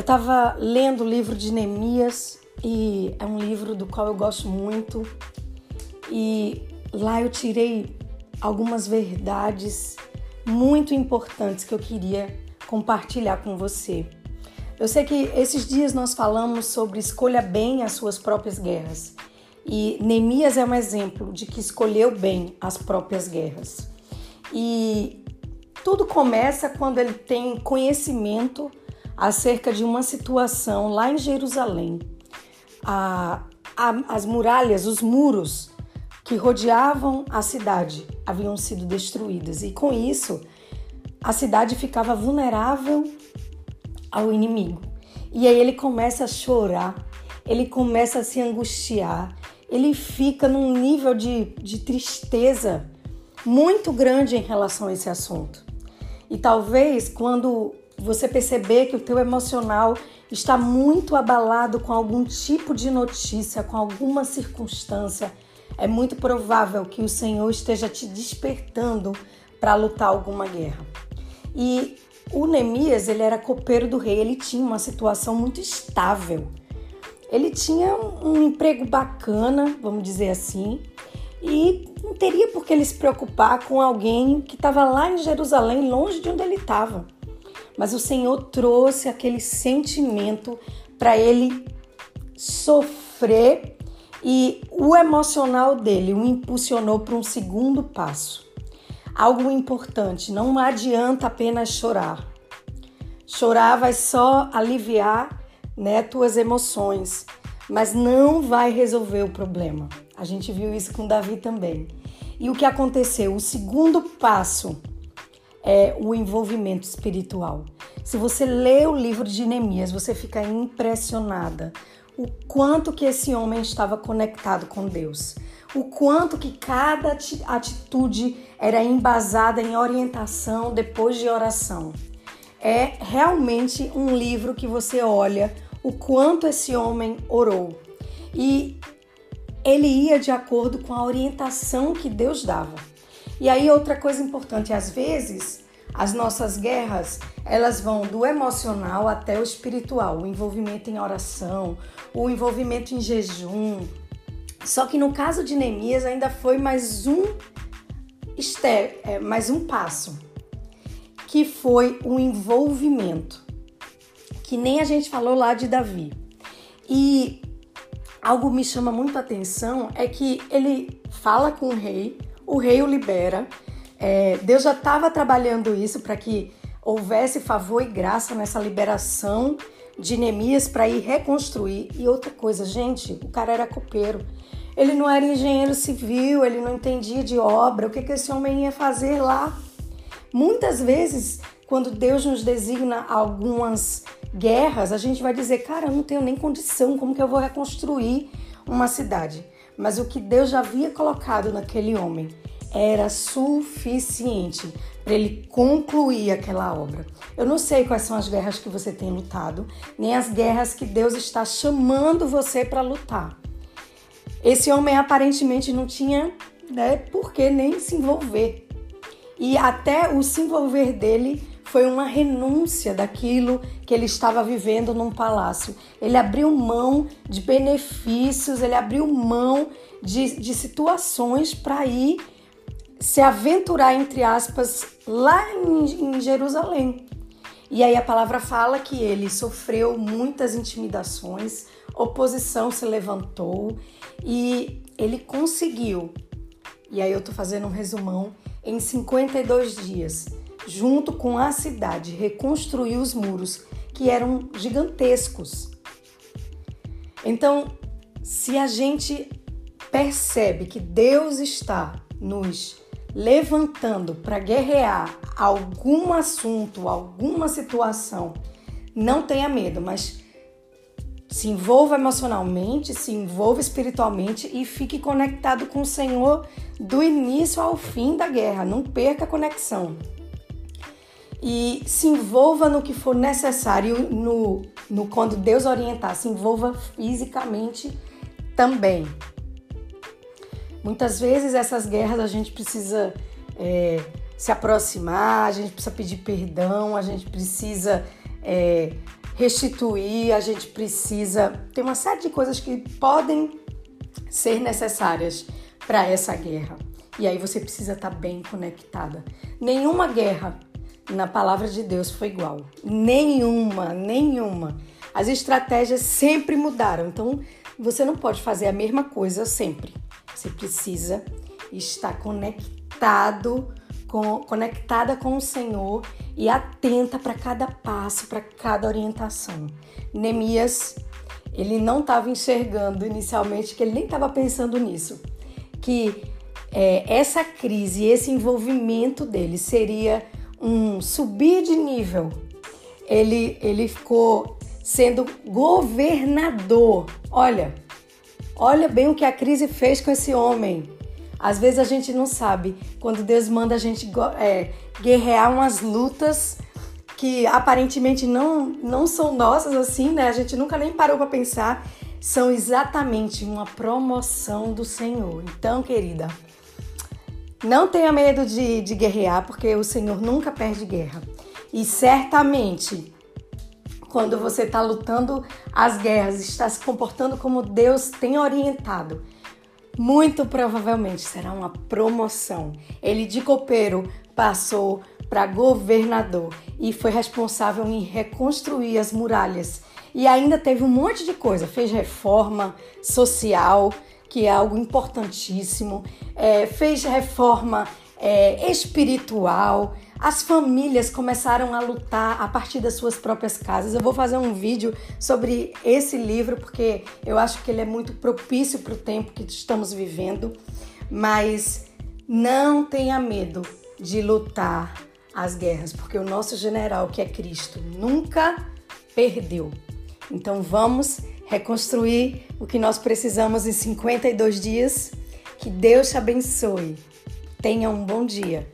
Eu estava lendo o livro de Neemias e é um livro do qual eu gosto muito. E lá eu tirei algumas verdades muito importantes que eu queria compartilhar com você. Eu sei que esses dias nós falamos sobre escolha bem as suas próprias guerras. E Neemias é um exemplo de que escolheu bem as próprias guerras. E tudo começa quando ele tem conhecimento acerca de uma situação lá em Jerusalém. A, a, as muralhas, os muros que rodeavam a cidade haviam sido destruídas e com isso a cidade ficava vulnerável ao inimigo. E aí ele começa a chorar, ele começa a se angustiar, ele fica num nível de, de tristeza muito grande em relação a esse assunto. E talvez quando você perceber que o teu emocional está muito abalado com algum tipo de notícia, com alguma circunstância, é muito provável que o Senhor esteja te despertando para lutar alguma guerra. E o Neemias, ele era copeiro do rei, ele tinha uma situação muito estável. Ele tinha um emprego bacana, vamos dizer assim, e não teria por que ele se preocupar com alguém que estava lá em Jerusalém, longe de onde ele estava mas o Senhor trouxe aquele sentimento para ele sofrer e o emocional dele o impulsionou para um segundo passo. Algo importante, não adianta apenas chorar. Chorar vai só aliviar né, tuas emoções, mas não vai resolver o problema. A gente viu isso com Davi também. E o que aconteceu? O segundo passo é o envolvimento espiritual. Se você lê o livro de Neemias, você fica impressionada o quanto que esse homem estava conectado com Deus, o quanto que cada atitude era embasada em orientação depois de oração. É realmente um livro que você olha o quanto esse homem orou. E ele ia de acordo com a orientação que Deus dava. E aí outra coisa importante, às vezes as nossas guerras, elas vão do emocional até o espiritual, o envolvimento em oração, o envolvimento em jejum. Só que no caso de Neemias ainda foi mais um é, mais um passo, que foi o envolvimento, que nem a gente falou lá de Davi. E algo me chama muito a atenção é que ele fala com o rei, o rei o libera. É, Deus já estava trabalhando isso para que houvesse favor e graça nessa liberação de Neemias para ir reconstruir. E outra coisa, gente, o cara era copeiro. Ele não era engenheiro civil, ele não entendia de obra. O que, que esse homem ia fazer lá? Muitas vezes, quando Deus nos designa algumas guerras, a gente vai dizer: cara, eu não tenho nem condição, como que eu vou reconstruir uma cidade? Mas o que Deus já havia colocado naquele homem era suficiente para ele concluir aquela obra. Eu não sei quais são as guerras que você tem lutado, nem as guerras que Deus está chamando você para lutar. Esse homem aparentemente não tinha né, por que nem se envolver. E até o se envolver dele foi uma renúncia daquilo que ele estava vivendo num palácio. Ele abriu mão de benefícios, ele abriu mão de, de situações para ir se aventurar, entre aspas, lá em, em Jerusalém. E aí a palavra fala que ele sofreu muitas intimidações, oposição se levantou e ele conseguiu. E aí eu tô fazendo um resumão em 52 dias junto com a cidade, reconstruiu os muros que eram gigantescos. Então, se a gente percebe que Deus está nos levantando para guerrear algum assunto, alguma situação, não tenha medo, mas se envolva emocionalmente, se envolva espiritualmente e fique conectado com o Senhor do início ao fim da guerra. Não perca a conexão e se envolva no que for necessário no, no quando Deus orientar, se envolva fisicamente também. Muitas vezes essas guerras a gente precisa é, se aproximar, a gente precisa pedir perdão, a gente precisa é, restituir, a gente precisa. Tem uma série de coisas que podem ser necessárias para essa guerra. E aí você precisa estar tá bem conectada. Nenhuma guerra na palavra de Deus foi igual. Nenhuma, nenhuma. As estratégias sempre mudaram. Então você não pode fazer a mesma coisa sempre. Você precisa estar conectado com, conectada com o Senhor e atenta para cada passo, para cada orientação. Neemias, ele não estava enxergando inicialmente, que ele nem estava pensando nisso, que é, essa crise, esse envolvimento dele seria um subir de nível. Ele, ele ficou sendo governador. Olha, olha bem o que a crise fez com esse homem. Às vezes a gente não sabe quando Deus manda a gente é, guerrear umas lutas que aparentemente não, não são nossas assim, né? A gente nunca nem parou para pensar. São exatamente uma promoção do Senhor. Então, querida, não tenha medo de, de guerrear, porque o Senhor nunca perde guerra. E certamente, quando você está lutando as guerras, está se comportando como Deus tem orientado, muito provavelmente será uma promoção. Ele de copeiro passou para governador e foi responsável em reconstruir as muralhas. E ainda teve um monte de coisa, fez reforma social, que é algo importantíssimo, é, fez reforma é, espiritual, as famílias começaram a lutar a partir das suas próprias casas. Eu vou fazer um vídeo sobre esse livro porque eu acho que ele é muito propício para o tempo que estamos vivendo. Mas não tenha medo de lutar as guerras, porque o nosso general, que é Cristo, nunca perdeu. Então vamos reconstruir o que nós precisamos em 52 dias. Que Deus te abençoe. Tenha um bom dia.